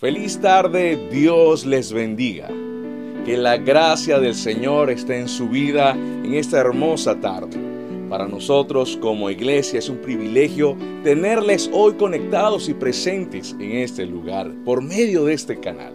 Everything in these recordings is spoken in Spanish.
Feliz tarde, Dios les bendiga. Que la gracia del Señor esté en su vida en esta hermosa tarde. Para nosotros como iglesia es un privilegio tenerles hoy conectados y presentes en este lugar por medio de este canal.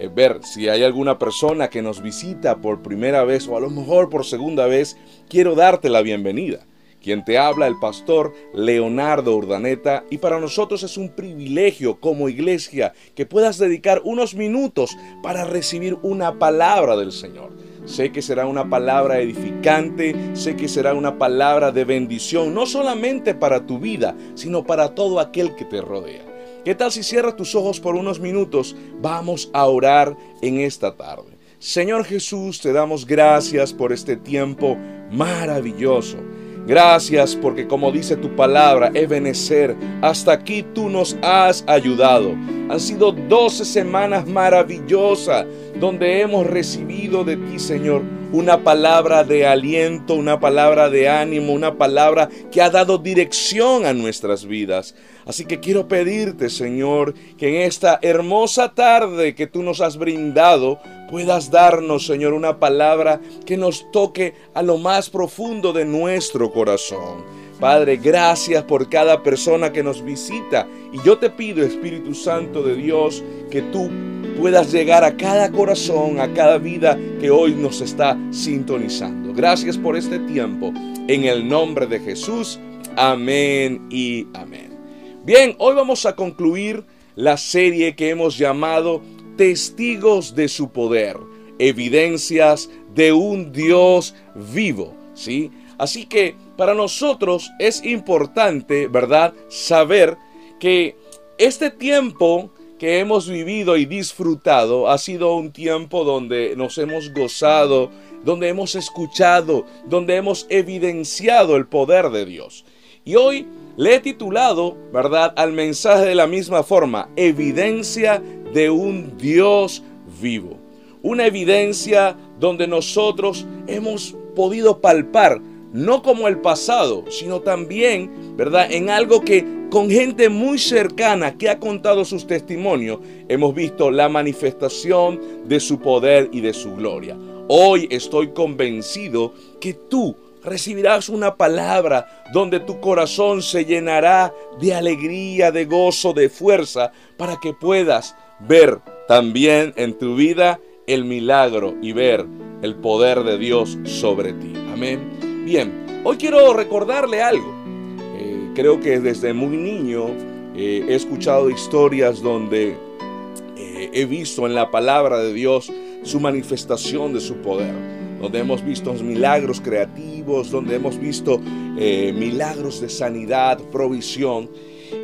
Eh, ver si hay alguna persona que nos visita por primera vez o a lo mejor por segunda vez, quiero darte la bienvenida. Quien te habla, el pastor Leonardo Urdaneta, y para nosotros es un privilegio como iglesia que puedas dedicar unos minutos para recibir una palabra del Señor. Sé que será una palabra edificante, sé que será una palabra de bendición, no solamente para tu vida, sino para todo aquel que te rodea. ¿Qué tal si cierras tus ojos por unos minutos? Vamos a orar en esta tarde. Señor Jesús, te damos gracias por este tiempo maravilloso. Gracias porque como dice tu palabra, Ebenecer, hasta aquí tú nos has ayudado. Han sido 12 semanas maravillosas donde hemos recibido de ti, Señor, una palabra de aliento, una palabra de ánimo, una palabra que ha dado dirección a nuestras vidas. Así que quiero pedirte, Señor, que en esta hermosa tarde que tú nos has brindado, puedas darnos, Señor, una palabra que nos toque a lo más profundo de nuestro corazón. Padre, gracias por cada persona que nos visita. Y yo te pido, Espíritu Santo de Dios, que tú puedas llegar a cada corazón, a cada vida que hoy nos está sintonizando. Gracias por este tiempo. En el nombre de Jesús. Amén y amén. Bien, hoy vamos a concluir la serie que hemos llamado Testigos de su poder, evidencias de un Dios vivo, ¿sí? Así que para nosotros es importante, ¿verdad?, saber que este tiempo que hemos vivido y disfrutado ha sido un tiempo donde nos hemos gozado, donde hemos escuchado, donde hemos evidenciado el poder de Dios. Y hoy le he titulado, ¿verdad?, al mensaje de la misma forma, evidencia de un Dios vivo. Una evidencia donde nosotros hemos podido palpar, no como el pasado, sino también, ¿verdad?, en algo que con gente muy cercana que ha contado sus testimonios, hemos visto la manifestación de su poder y de su gloria. Hoy estoy convencido que tú, recibirás una palabra donde tu corazón se llenará de alegría, de gozo, de fuerza, para que puedas ver también en tu vida el milagro y ver el poder de Dios sobre ti. Amén. Bien, hoy quiero recordarle algo. Eh, creo que desde muy niño eh, he escuchado historias donde eh, he visto en la palabra de Dios su manifestación de su poder donde hemos visto milagros creativos, donde hemos visto milagros de sanidad, provisión.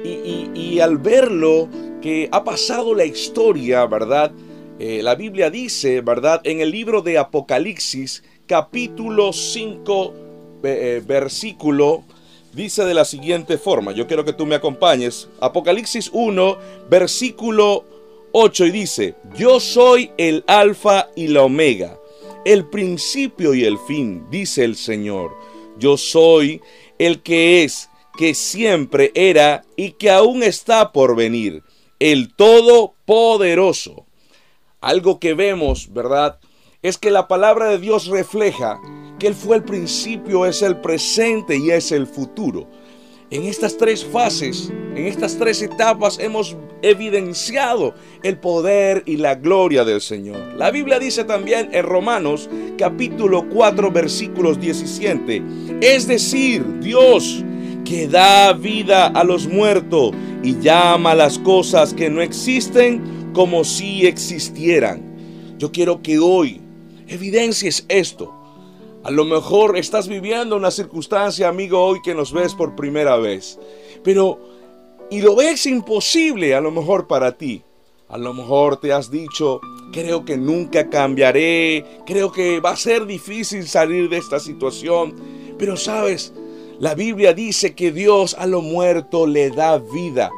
Y, al verlo, que ha pasado la historia, ¿verdad? La Biblia dice, ¿verdad? En el libro de Apocalipsis, capítulo 5, eh, versículo, dice de la siguiente forma, yo quiero que tú me acompañes, Apocalipsis 1, versículo 8, y dice, yo soy el alfa y la omega el principio y el fin, dice el Señor. Yo soy el que es, que siempre era y que aún está por venir, el Todopoderoso. Algo que vemos, ¿verdad? Es que la palabra de Dios refleja Él fue el principio, es el presente y es el futuro. En estas tres fases, en estas tres etapas hemos evidenciado el poder y la gloria del Señor. La Biblia dice también en Romanos capítulo 4 versículos 17, es decir, Dios que da vida a los muertos y llama las cosas que no existen como si existieran. Yo quiero que hoy evidencies esto a lo mejor estás viviendo una circunstancia, amigo, hoy que nos ves por primera vez. Pero, y lo ves imposible a lo mejor para ti. A lo mejor te has dicho, creo que nunca cambiaré, creo que va a ser difícil salir de esta situación. Pero sabes, la Biblia dice que Dios a lo muerto le da vida.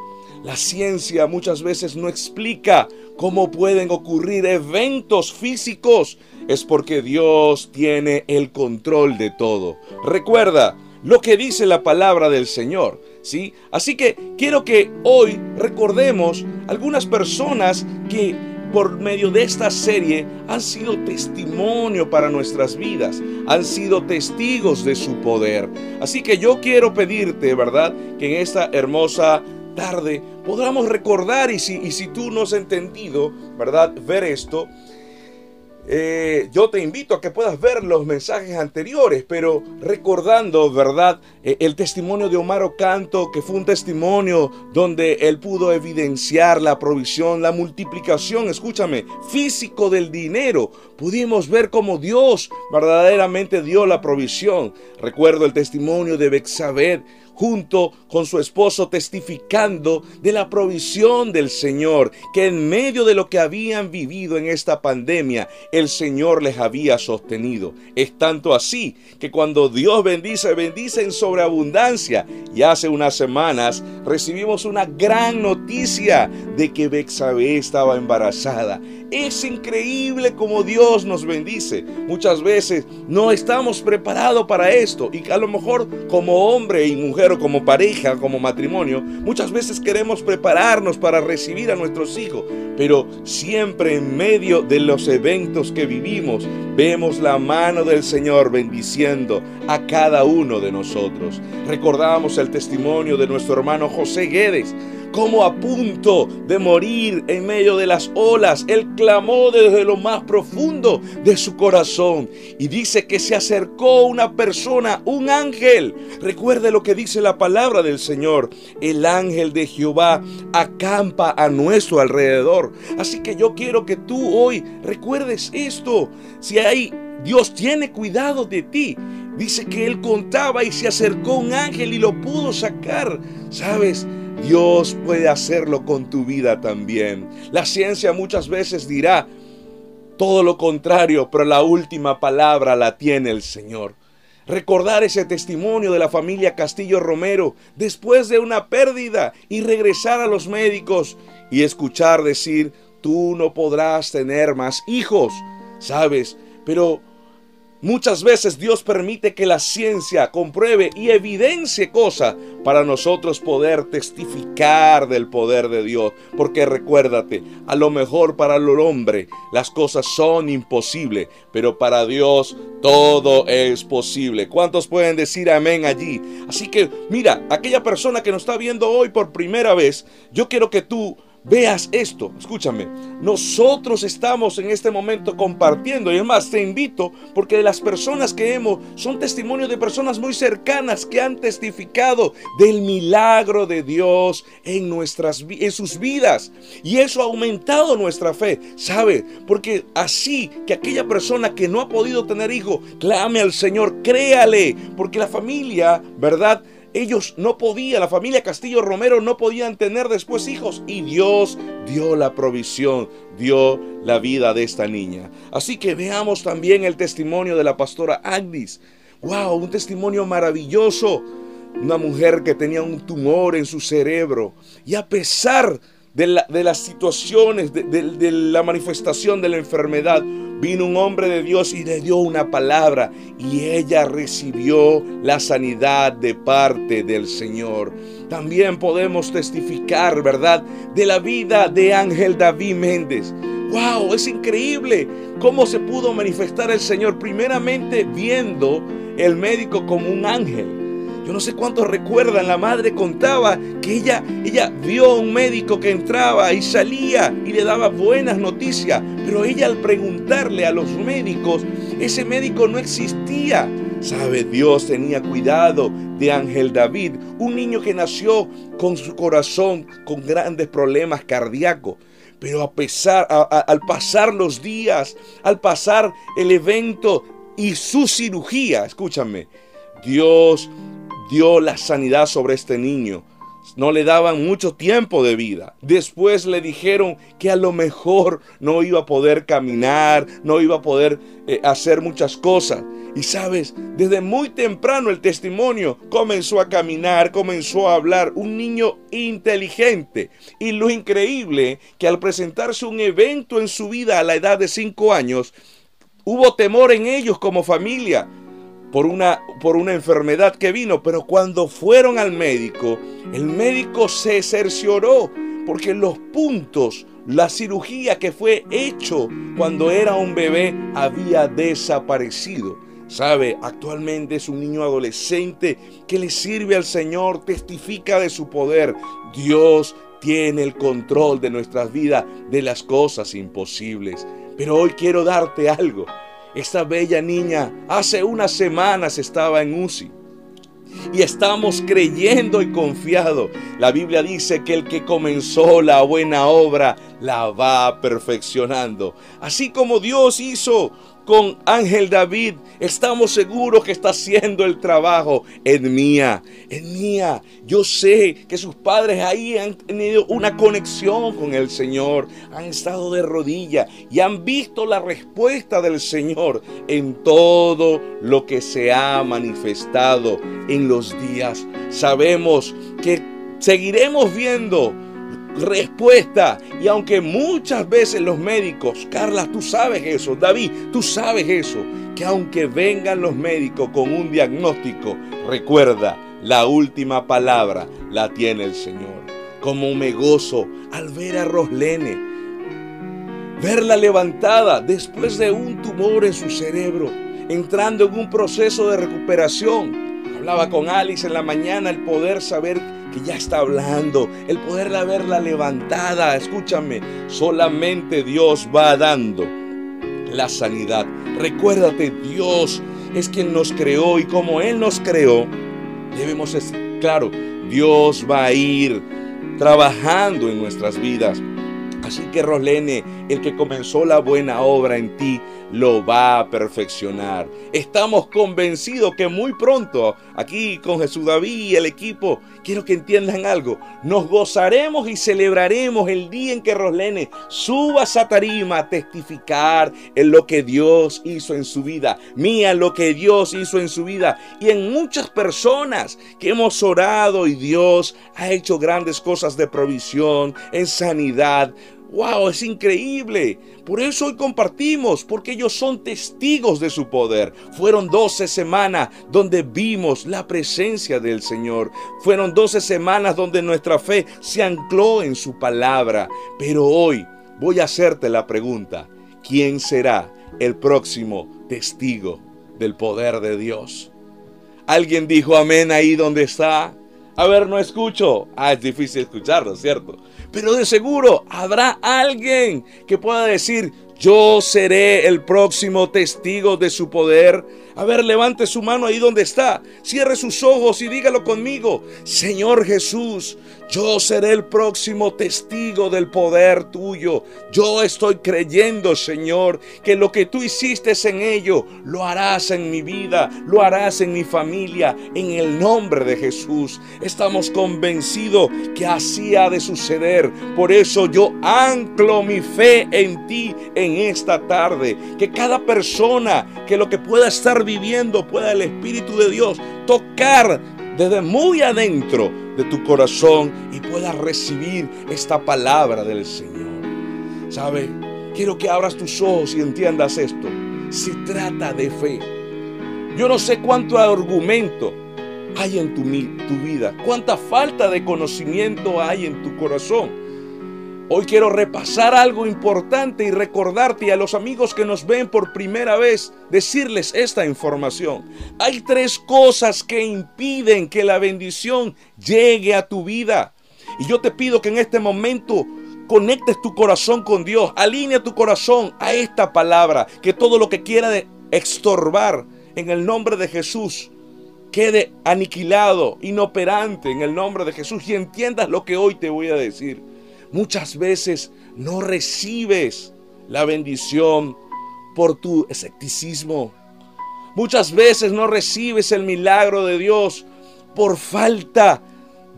La ciencia muchas veces no explica cómo pueden ocurrir eventos físicos. Es porque Dios tiene el control de todo. Recuerda lo que dice la palabra del Señor. ¿Sí? Así que quiero que hoy recordemos algunas personas que por medio de esta serie han sido testimonio para nuestras vidas, han sido testigos de su poder. Así que yo quiero pedirte, ¿verdad?, que en esta hermosa tarde podamos recordar y si, y si tú no has entendido, ¿verdad?, ver esto, eh, yo te invito a que puedas ver los mensajes anteriores, pero recordando, ¿verdad? Eh, el testimonio de Omar Ocanto, que fue un testimonio donde él pudo evidenciar la provisión, la multiplicación, escúchame, físico del dinero. Pudimos ver cómo Dios verdaderamente dio la provisión. Recuerdo el testimonio de Bexabed junto con su esposo testificando de la provisión del Señor, que en medio de lo que habían vivido en esta pandemia, el Señor les había sostenido. Es tanto así que cuando Dios bendice, bendice en sobreabundancia. Y hace unas semanas recibimos una gran noticia de que Bexabé estaba embarazada. Es increíble como Dios nos bendice. Muchas veces no estamos preparados para esto y a lo mejor como hombre y mujer o como pareja, como matrimonio, muchas veces queremos prepararnos para recibir a nuestros hijos, pero siempre en medio de los eventos que vivimos vemos la mano del Señor bendiciendo a cada uno de nosotros. Recordamos el testimonio de nuestro hermano José Guedes como a punto de morir en medio de las olas, él clamó desde lo más profundo de su corazón y dice que se acercó una persona, un ángel. Recuerde lo que dice la palabra del Señor. El ángel de Jehová acampa a nuestro alrededor. Así que yo quiero que tú hoy recuerdes esto. Si hay Dios tiene cuidado de ti. Dice que él contaba y se acercó un ángel y lo pudo sacar. ¿Sabes? Dios puede hacerlo con tu vida también. La ciencia muchas veces dirá todo lo contrario, pero la última palabra la tiene el Señor. Recordar ese testimonio de la familia Castillo Romero después de una pérdida y regresar a los médicos y escuchar decir, tú no podrás tener más hijos, ¿sabes? Pero Muchas veces Dios permite que la ciencia compruebe y evidencie cosas para nosotros poder testificar del poder de Dios. Porque recuérdate, a lo mejor para el hombre las cosas son imposibles, pero para Dios todo es posible. ¿Cuántos pueden decir amén allí? Así que mira, aquella persona que nos está viendo hoy por primera vez, yo quiero que tú veas esto. Escúchame, nosotros estamos en este momento compartiendo y además te invito porque las personas que hemos son testimonios de personas muy cercanas que han testificado del milagro de Dios en nuestras en sus vidas y eso ha aumentado nuestra fe, ¿sabe? Porque así que aquella persona que no ha podido tener hijo, clame al Señor, créale, porque la familia, ¿verdad? Ellos no podían, la familia Castillo Romero no podían tener después hijos y Dios dio la provisión, dio la vida de esta niña. Así que veamos también el testimonio de la pastora Agnes. ¡Wow! Un testimonio maravilloso. Una mujer que tenía un tumor en su cerebro y a pesar de, las situaciones, de la manifestación de la enfermedad, Vino un hombre de Dios y le dio una palabra y ella recibió la sanidad de parte del Señor. También podemos testificar, ¿verdad?, de la vida de Ángel David Méndez. ¡Wow! Es increíble cómo se pudo manifestar el Señor primeramente viendo el médico como un ángel yo no sé cuántos recuerdan, la madre contaba que ella, ella vio a un médico que entraba y salía y le daba buenas noticias, pero ella al preguntarle a los médicos, ese médico no existía. Sabe, Dios tenía cuidado de Ángel David, un niño que nació con su corazón con grandes problemas cardíacos. Pero a pesar, al pasar los días, al pasar el evento y su cirugía, escúchame, Dios dio la sanidad sobre este niño. No le daban mucho tiempo de vida. Después le dijeron que a lo mejor no iba a poder caminar, no iba a poder eh, hacer muchas cosas. Y sabes, desde muy temprano el testimonio comenzó a caminar, comenzó a hablar. Un niño inteligente. Y lo increíble que al presentarse un evento en su vida a la edad de cinco años, hubo temor en ellos como familia por una, por una enfermedad que vino, pero cuando fueron al médico, el médico se cercioró porque los puntos, la cirugía que fue hecho cuando era un bebé había desaparecido. Sabe, actualmente es un niño adolescente que le sirve al Señor, testifica de su poder. Dios tiene el control de nuestras vidas, de las cosas imposibles. Pero hoy quiero darte algo. Esta bella niña hace unas semanas estaba en UCI. Y estamos creyendo y confiado. La Biblia dice que el que comenzó la buena obra la va perfeccionando. Así como Dios hizo con Ángel David, estamos seguros que está haciendo el trabajo en mía, en mía. Yo sé que sus padres ahí han tenido una conexión con el Señor, han estado de rodillas y han visto la respuesta del Señor en todo lo que se ha manifestado en los días. Sabemos que seguiremos viendo respuesta. Y aunque muchas veces los médicos, Carla, tú sabes eso, David, tú sabes eso, que aunque vengan los médicos con un diagnóstico, recuerda, la última palabra la tiene el Señor. Como me gozo al ver a Roslene, verla levantada después de un tumor en su cerebro, entrando en un proceso de recuperación. Hablaba con Alice en la mañana el poder saber que ya está hablando, el poderla verla levantada. Escúchame, solamente Dios va dando la sanidad. Recuérdate, Dios es quien nos creó y como Él nos creó, debemos claro, Dios va a ir trabajando en nuestras vidas. Así que Roslene, el que comenzó la buena obra en ti, lo va a perfeccionar. Estamos convencidos que muy pronto, aquí con Jesús David y el equipo, quiero que entiendan algo, nos gozaremos y celebraremos el día en que Roslene suba a esa tarima a testificar en lo que Dios hizo en su vida, mía lo que Dios hizo en su vida. Y en muchas personas que hemos orado y Dios ha hecho grandes cosas de provisión, en sanidad, ¡Wow! Es increíble. Por eso hoy compartimos, porque ellos son testigos de su poder. Fueron 12 semanas donde vimos la presencia del Señor. Fueron 12 semanas donde nuestra fe se ancló en su palabra. Pero hoy voy a hacerte la pregunta. ¿Quién será el próximo testigo del poder de Dios? Alguien dijo amén ahí donde está. A ver, no escucho. Ah, es difícil escucharlo, ¿cierto? Pero de seguro habrá alguien que pueda decir, yo seré el próximo testigo de su poder. A ver, levante su mano ahí donde está. Cierre sus ojos y dígalo conmigo. Señor Jesús, yo seré el próximo testigo del poder tuyo. Yo estoy creyendo, Señor, que lo que tú hiciste en ello, lo harás en mi vida, lo harás en mi familia, en el nombre de Jesús. Estamos convencidos que así ha de suceder. Por eso yo anclo mi fe en ti en esta tarde. Que cada persona que lo que pueda estar viviendo pueda el Espíritu de Dios tocar desde muy adentro de tu corazón y puedas recibir esta palabra del Señor. ¿Sabe? Quiero que abras tus ojos y entiendas esto. Se trata de fe. Yo no sé cuánto argumento hay en tu, tu vida, cuánta falta de conocimiento hay en tu corazón. Hoy quiero repasar algo importante y recordarte a los amigos que nos ven por primera vez decirles esta información. Hay tres cosas que impiden que la bendición llegue a tu vida. Y yo te pido que en este momento conectes tu corazón con Dios, alinea tu corazón a esta palabra, que todo lo que quiera de estorbar en el nombre de Jesús quede aniquilado, inoperante en el nombre de Jesús y entiendas lo que hoy te voy a decir. Muchas veces no recibes la bendición por tu escepticismo. Muchas veces no recibes el milagro de Dios por falta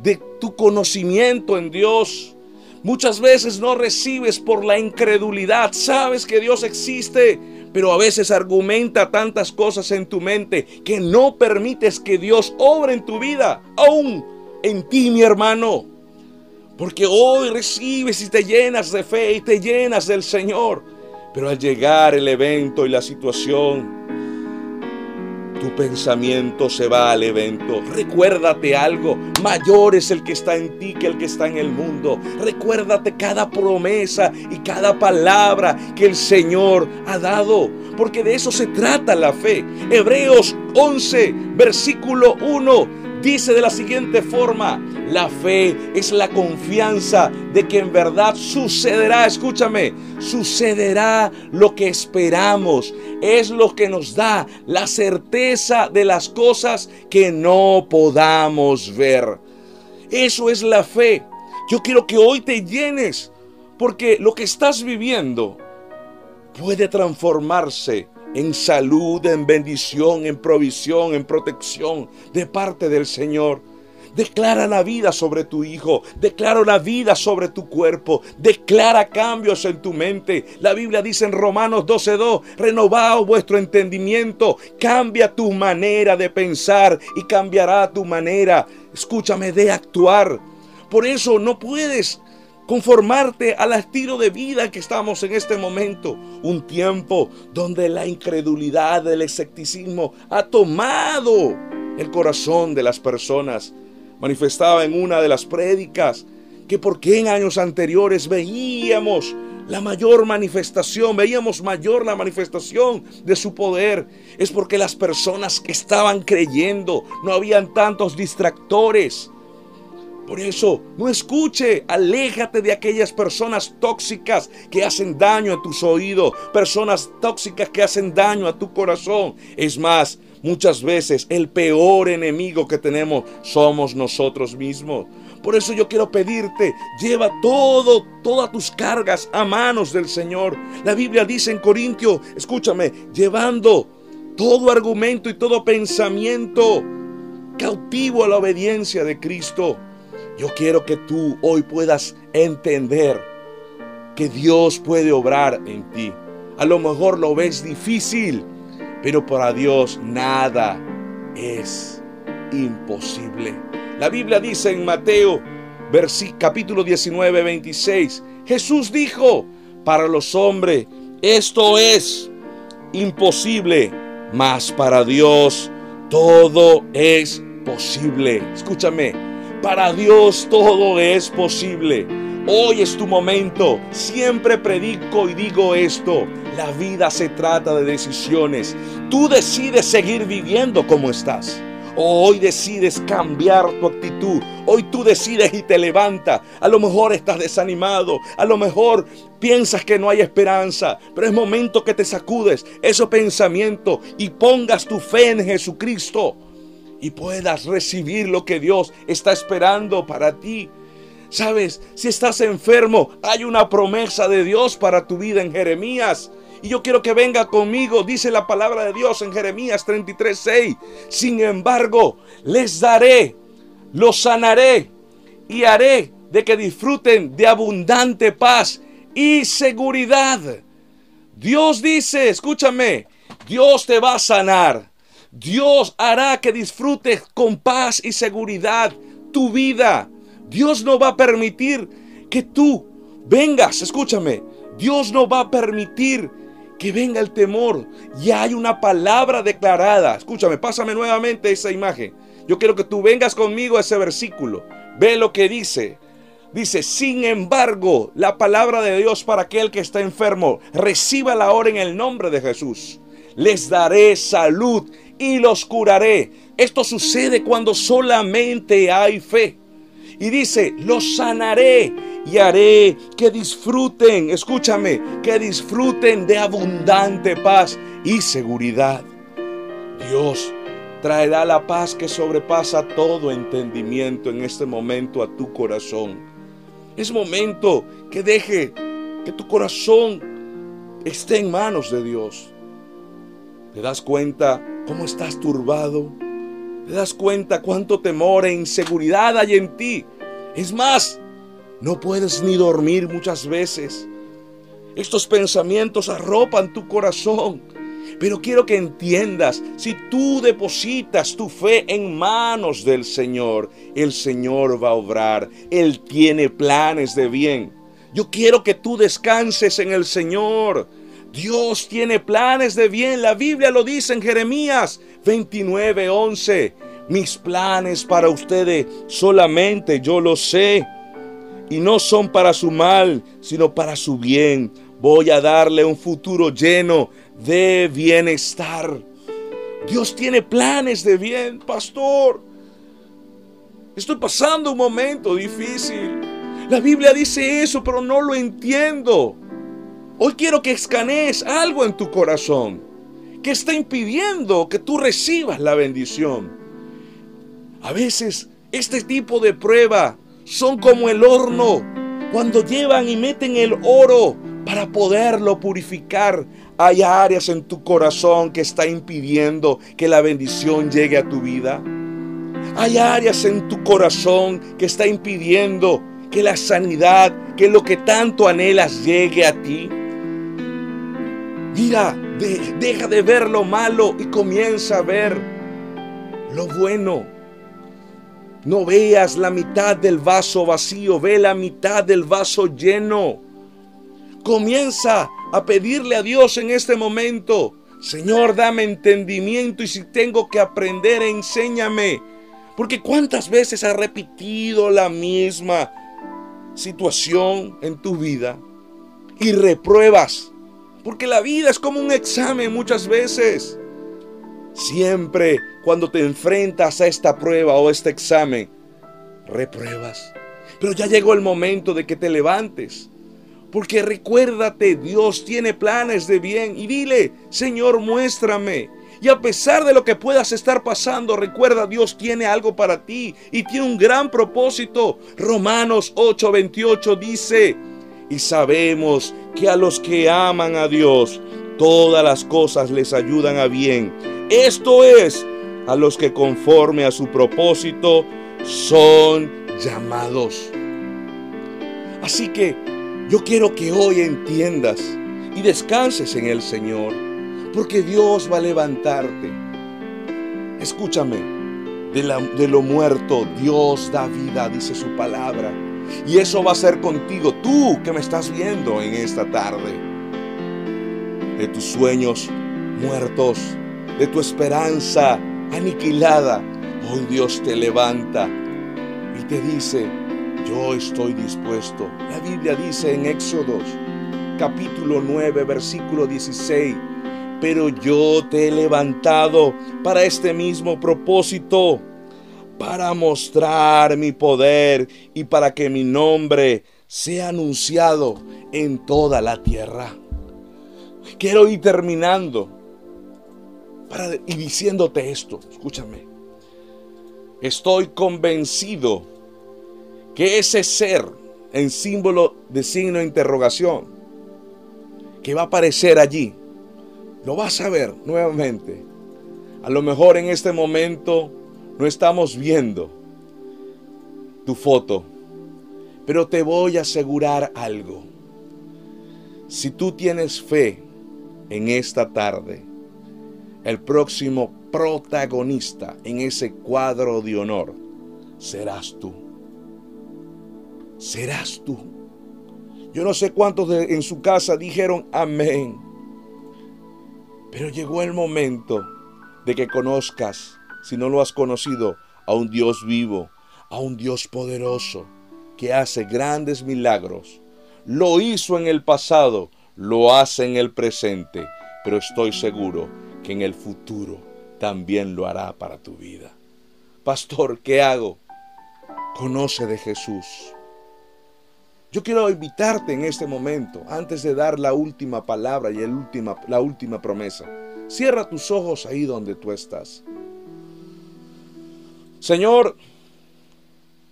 de tu conocimiento en Dios. Muchas veces no recibes por la incredulidad. Sabes que Dios existe, pero a veces argumenta tantas cosas en tu mente que no permites que Dios obre en tu vida, aún en ti, mi hermano. Porque hoy recibes y te llenas de fe y te llenas del Señor. Pero al llegar el evento y la situación, tu pensamiento se va al evento. Recuérdate algo, mayor es el que está en ti que el que está en el mundo. Recuérdate cada promesa y cada palabra que el Señor ha dado, porque de eso se trata la fe. Hebreos 11, versículo 1 dice de la siguiente forma, la fe es la confianza de que en verdad sucederá, escúchame, sucederá lo que esperamos. Es lo que nos da la certeza de las cosas que no podamos ver. Eso es la fe. Yo quiero que hoy te llenes, porque lo que estás viviendo puede transformarse en salud, en bendición, en provisión, en protección de parte del Señor. Declara la vida sobre tu hijo, declara la vida sobre tu cuerpo, declara cambios en tu mente. La Biblia dice en Romanos 12:2, renovaos vuestro entendimiento, cambia tu manera de pensar y cambiará tu manera, escúchame, de actuar. Por eso no puedes conformarte al estilo de vida que estamos en este momento. Un tiempo donde la incredulidad, el escepticismo ha tomado el corazón de las personas. Manifestaba en una de las prédicas que por qué en años anteriores veíamos la mayor manifestación, veíamos mayor la manifestación de su poder, es porque las personas que estaban creyendo, no habían tantos distractores, por eso, no escuche, aléjate de aquellas personas tóxicas que hacen daño a tus oídos, personas tóxicas que hacen daño a tu corazón. Es más, muchas veces el peor enemigo que tenemos somos nosotros mismos. Por eso yo quiero pedirte, lleva todo, todas tus cargas a manos del Señor. La Biblia dice en Corintio, escúchame, llevando todo argumento y todo pensamiento cautivo a la obediencia de Cristo. Yo quiero que tú hoy puedas entender que Dios puede obrar en ti. A lo mejor lo ves difícil, pero para Dios nada es imposible. La Biblia dice en Mateo capítulo 19, 26, Jesús dijo, para los hombres esto es imposible, mas para Dios todo es posible. Escúchame, para Dios todo es posible. Hoy es tu momento. Siempre predico y digo esto. La vida se trata de decisiones. Tú decides seguir viviendo como estás. hoy decides cambiar tu actitud. Hoy tú decides y te levantas. A lo mejor estás desanimado. A lo mejor piensas que no hay esperanza. Pero es momento que te sacudes esos pensamientos y pongas tu fe en Jesucristo y puedas recibir lo que Dios está esperando para ti. Sabes, si estás enfermo, hay una promesa de Dios para tu vida en Jeremías. Y yo quiero que venga conmigo, dice la palabra de Dios en Jeremías 33:6. Sin embargo, les daré, los sanaré y haré de que disfruten de abundante paz y seguridad. Dios dice, escúchame, Dios te va a sanar. Dios hará que disfrutes con paz y seguridad tu vida. Dios no va a permitir que tú vengas, escúchame, Dios no va a permitir que venga el temor. Ya hay una palabra declarada. Escúchame, pásame nuevamente esa imagen. Yo quiero que tú vengas conmigo a ese versículo. Ve lo que dice. Dice, sin embargo, la palabra de Dios para aquel que está enfermo, reciba la hora en el nombre de Jesús. Les daré salud y los curaré. Esto sucede cuando solamente hay fe. Y dice, los sanaré y haré que disfruten, escúchame, que disfruten de abundante paz y seguridad. Dios traerá la paz que sobrepasa todo entendimiento en este momento a tu corazón. Es momento que deje que tu corazón esté en manos de Dios. ¿Te das cuenta cómo estás turbado? ¿Te das cuenta cuánto temor e inseguridad hay en ti? Es más, no puedes ni dormir muchas veces. Estos pensamientos arropan tu corazón. Pero quiero que entiendas, si tú depositas tu fe en manos del Señor, el Señor va a obrar. Él tiene planes de bien. Yo quiero que tú descanses en el Señor. Dios tiene planes de bien. La Biblia lo dice en Jeremías 29, 11. Mis planes para ustedes solamente yo lo sé. Y no son para su mal, sino para su bien. Voy a darle un futuro lleno de bienestar. Dios tiene planes de bien, pastor. Estoy pasando un momento difícil. La Biblia dice eso, pero no lo entiendo. Hoy quiero que escanees algo en tu corazón que está impidiendo que tú recibas la bendición. A veces este tipo de prueba son como el horno cuando llevan y meten el oro para poderlo purificar. Hay áreas en tu corazón que está impidiendo que la bendición llegue a tu vida. Hay áreas en tu corazón que está impidiendo que la sanidad, que lo que tanto anhelas llegue a ti. Mira, deja de ver lo malo y comienza a ver lo bueno. No veas la mitad del vaso vacío, ve la mitad del vaso lleno. Comienza a pedirle a Dios en este momento, Señor, dame entendimiento y si tengo que aprender, enséñame. Porque cuántas veces has repetido la misma situación en tu vida y repruebas. Porque la vida es como un examen muchas veces. Siempre cuando te enfrentas a esta prueba o este examen, repruebas. Pero ya llegó el momento de que te levantes. Porque recuérdate, Dios tiene planes de bien. Y dile, Señor, muéstrame. Y a pesar de lo que puedas estar pasando, recuerda, Dios tiene algo para ti y tiene un gran propósito. Romanos 8:28 dice, y sabemos que a los que aman a Dios, todas las cosas les ayudan a bien. Esto es, a los que conforme a su propósito son llamados. Así que yo quiero que hoy entiendas y descanses en el Señor porque Dios va a levantarte. Escúchame, de, lo muerto Dios da vida, dice su palabra. Y eso va a ser contigo, tú que me estás viendo en esta tarde. De tus sueños muertos, de tu esperanza aniquilada, hoy Dios te levanta y te dice, yo estoy dispuesto. La Biblia dice en Éxodo capítulo 9, versículo 16, pero yo te he levantado para este mismo propósito, para mostrar mi poder y para que mi nombre sea anunciado en toda la tierra. Quiero ir terminando y diciéndote esto, escúchame. Estoy convencido que ese ser en símbolo de signo de interrogación que va a aparecer allí lo vas a ver nuevamente. A lo mejor en este momento no estamos viendo tu foto, pero te voy a asegurar algo. Si tú tienes fe en esta tarde, el próximo protagonista en ese cuadro de honor serás tú. Serás tú. Yo no sé cuántos en su casa dijeron amén. Pero llegó el momento de que conozcas, si no lo has conocido, a un Dios vivo, a un Dios poderoso, que hace grandes milagros. Lo hizo en el pasado, lo hace en el presente, pero estoy seguro que en el futuro también lo hará para tu vida. Pastor, ¿qué hago? Conoce de Jesús. Yo quiero invitarte en este momento, antes de dar la última palabra y el última, la última promesa. Cierra tus ojos ahí donde tú estás. Señor,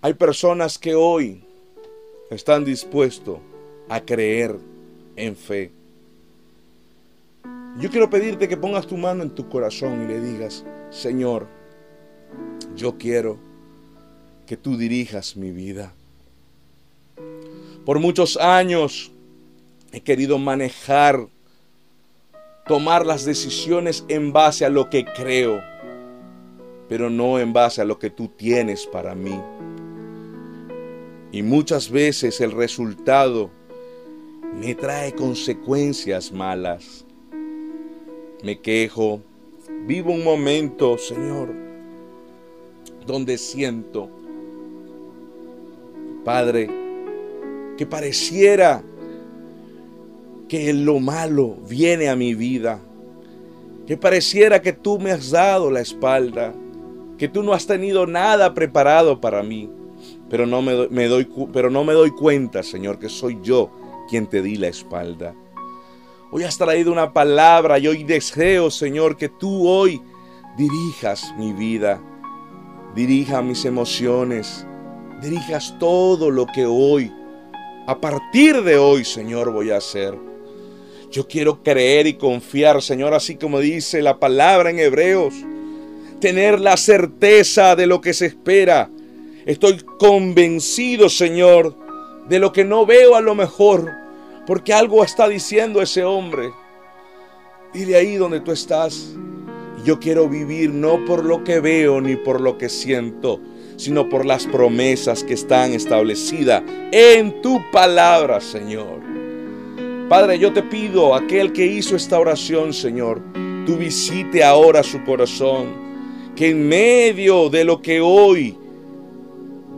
hay personas que hoy están dispuestos a creer en fe. Yo quiero pedirte que pongas tu mano en tu corazón y le digas, Señor, yo quiero que tú dirijas mi vida. Por muchos años he querido manejar, tomar las decisiones en base a lo que creo, pero no en base a lo que tú tienes para mí. Y muchas veces el resultado me trae consecuencias malas. Me quejo, vivo un momento, Señor, donde siento, Padre, que pareciera que lo malo viene a mi vida, que pareciera que tú me has dado la espalda, que tú no has tenido nada preparado para mí, pero no me, doy, pero no me doy cuenta, Señor, que soy yo quien te di la espalda. Hoy has traído una palabra y hoy deseo, Señor, que tú hoy dirijas mi vida, dirija mis emociones, dirijas todo lo que hoy, a partir de hoy, Señor, voy a hacer. Yo quiero creer y confiar, Señor, así como dice la palabra en Hebreos. Tener la certeza de lo que se espera. Estoy convencido, Señor, de lo que no veo a lo mejor, porque algo está diciendo ese hombre. Y de ahí donde tú estás. Yo quiero vivir no por lo que veo ni por lo que siento, sino por las promesas que están establecidas en tu palabra, Señor. Padre, yo te pido, aquel que hizo esta oración, Señor, tú visite ahora su corazón, que en medio de lo que hoy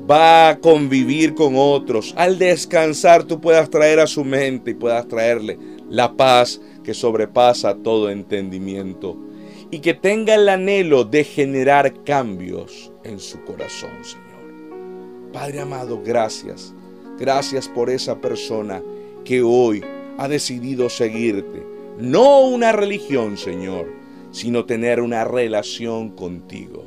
va a convivir con otros, al descansar tú puedas traer a su mente y puedas traerle la paz que sobrepasa todo entendimiento y que tenga el anhelo de generar cambios en su corazón, Señor. Padre amado, gracias. Gracias por esa persona que hoy ha decidido seguirte. No una religión, Señor, sino tener una relación contigo.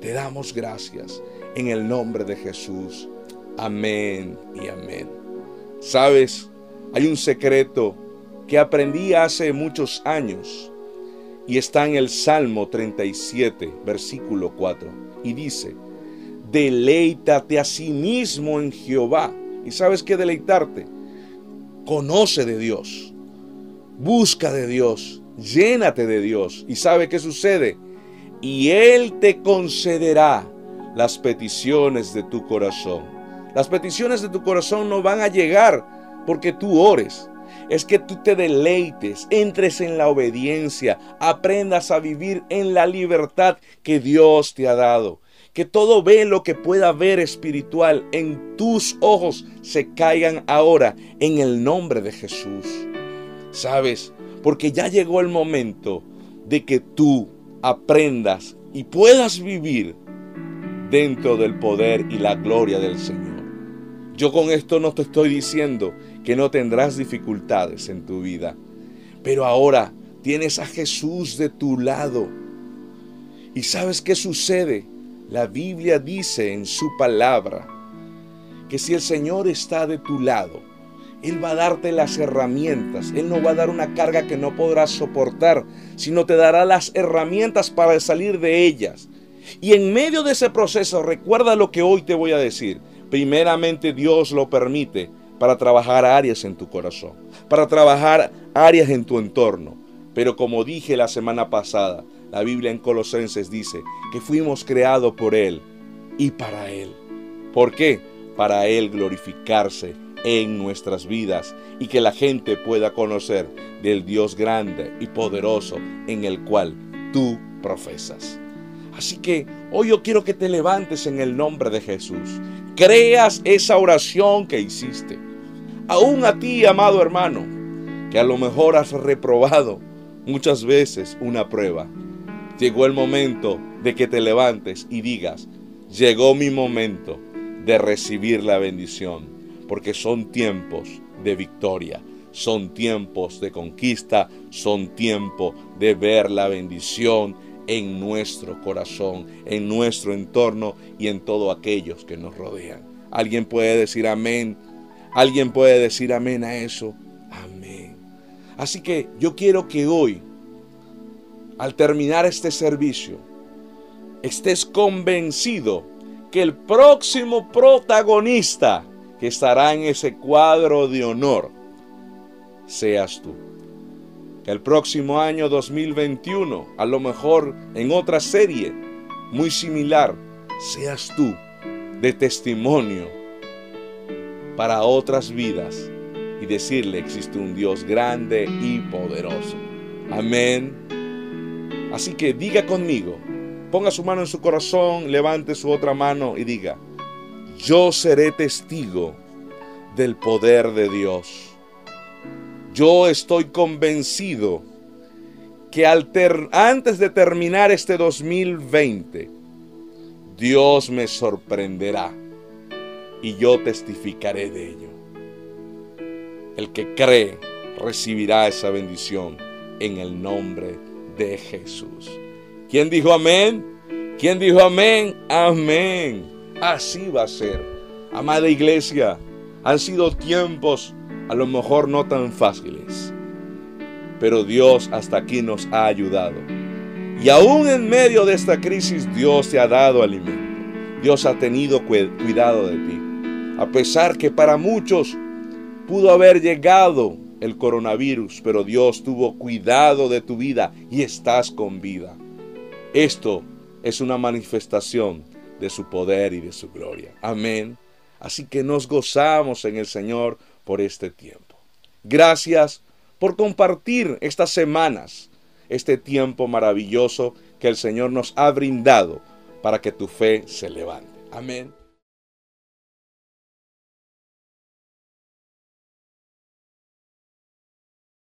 Te damos gracias en el nombre de Jesús. Amén y amén. Sabes, hay un secreto que aprendí hace muchos años y está en el Salmo 37, versículo 4, y dice, deleítate a sí mismo en Jehová. ¿Y sabes qué deleitarte? conoce de Dios, busca de Dios, llénate de Dios y sabe qué sucede. Y Él te concederá las peticiones de tu corazón. Las peticiones de tu corazón no van a llegar porque tú ores. Es que tú te deleites, entres en la obediencia, aprendas a vivir en la libertad que Dios te ha dado que todo velo que pueda ver espiritual en tus ojos se caigan ahora en el nombre de Jesús. ¿Sabes? Porque ya llegó el momento de que tú aprendas y puedas vivir dentro del poder y la gloria del Señor. Yo con esto no te estoy diciendo que no tendrás dificultades en tu vida, pero ahora tienes a Jesús de tu lado. ¿Y sabes qué sucede? La Biblia dice en su palabra que si el Señor está de tu lado, Él va a darte las herramientas. Él no va a dar una carga que no podrás soportar, sino te dará las herramientas para salir de ellas. Y en medio de ese proceso, recuerda lo que hoy te voy a decir. Primeramente Dios lo permite para trabajar áreas en tu corazón, para trabajar áreas en tu entorno. Pero como dije la semana pasada, la Biblia en Colosenses dice que fuimos creados por Él y para Él. ¿Por qué? Para Él glorificarse en nuestras vidas y que la gente pueda conocer del Dios grande y poderoso en el cual tú profesas. Así que hoy yo quiero que te levantes en el nombre de Jesús. Creas esa oración que hiciste. Aún a ti, amado hermano, que a lo mejor has reprobado muchas veces una prueba llegó el momento de que te levantes y digas, llegó mi momento de recibir la bendición, porque son tiempos de victoria, son tiempos de conquista, son tiempos de ver la bendición en nuestro corazón, en nuestro entorno y en todos aquellos que nos rodean. ¿Alguien puede decir amén? ¿Alguien puede decir amén a eso? Amén. Así que yo quiero que hoy al terminar este servicio, estés convencido que el próximo protagonista que estará en ese cuadro de honor seas tú. El próximo año 2021, a lo mejor en otra serie muy similar, seas tú de testimonio para otras vidas y decirle existe un Dios grande y poderoso. Amén Así que diga conmigo, ponga su mano en su corazón, levante su otra mano y diga, yo seré testigo del poder de Dios. Yo estoy convencido que antes de terminar este 2020, Dios me sorprenderá y yo testificaré de ello. El que cree recibirá esa bendición en el nombre de Jesús. ¿Quién dijo amén? ¿Quién dijo amén? Amén. Así va a ser. Amada iglesia, han sido tiempos a lo mejor no tan fáciles, pero Dios hasta aquí nos ha ayudado. Y aún en medio de esta crisis Dios te ha dado alimento. Dios ha tenido cuidado de ti. A pesar que para muchos pudo haber llegado el coronavirus, pero Dios tuvo cuidado de tu vida y estás con vida. Esto es una manifestación de su poder y de su gloria. Amén. Así que nos gozamos en el Señor por este tiempo. Gracias por compartir estas semanas, este tiempo maravilloso que el Señor nos ha brindado para que tu fe se levante. Amén.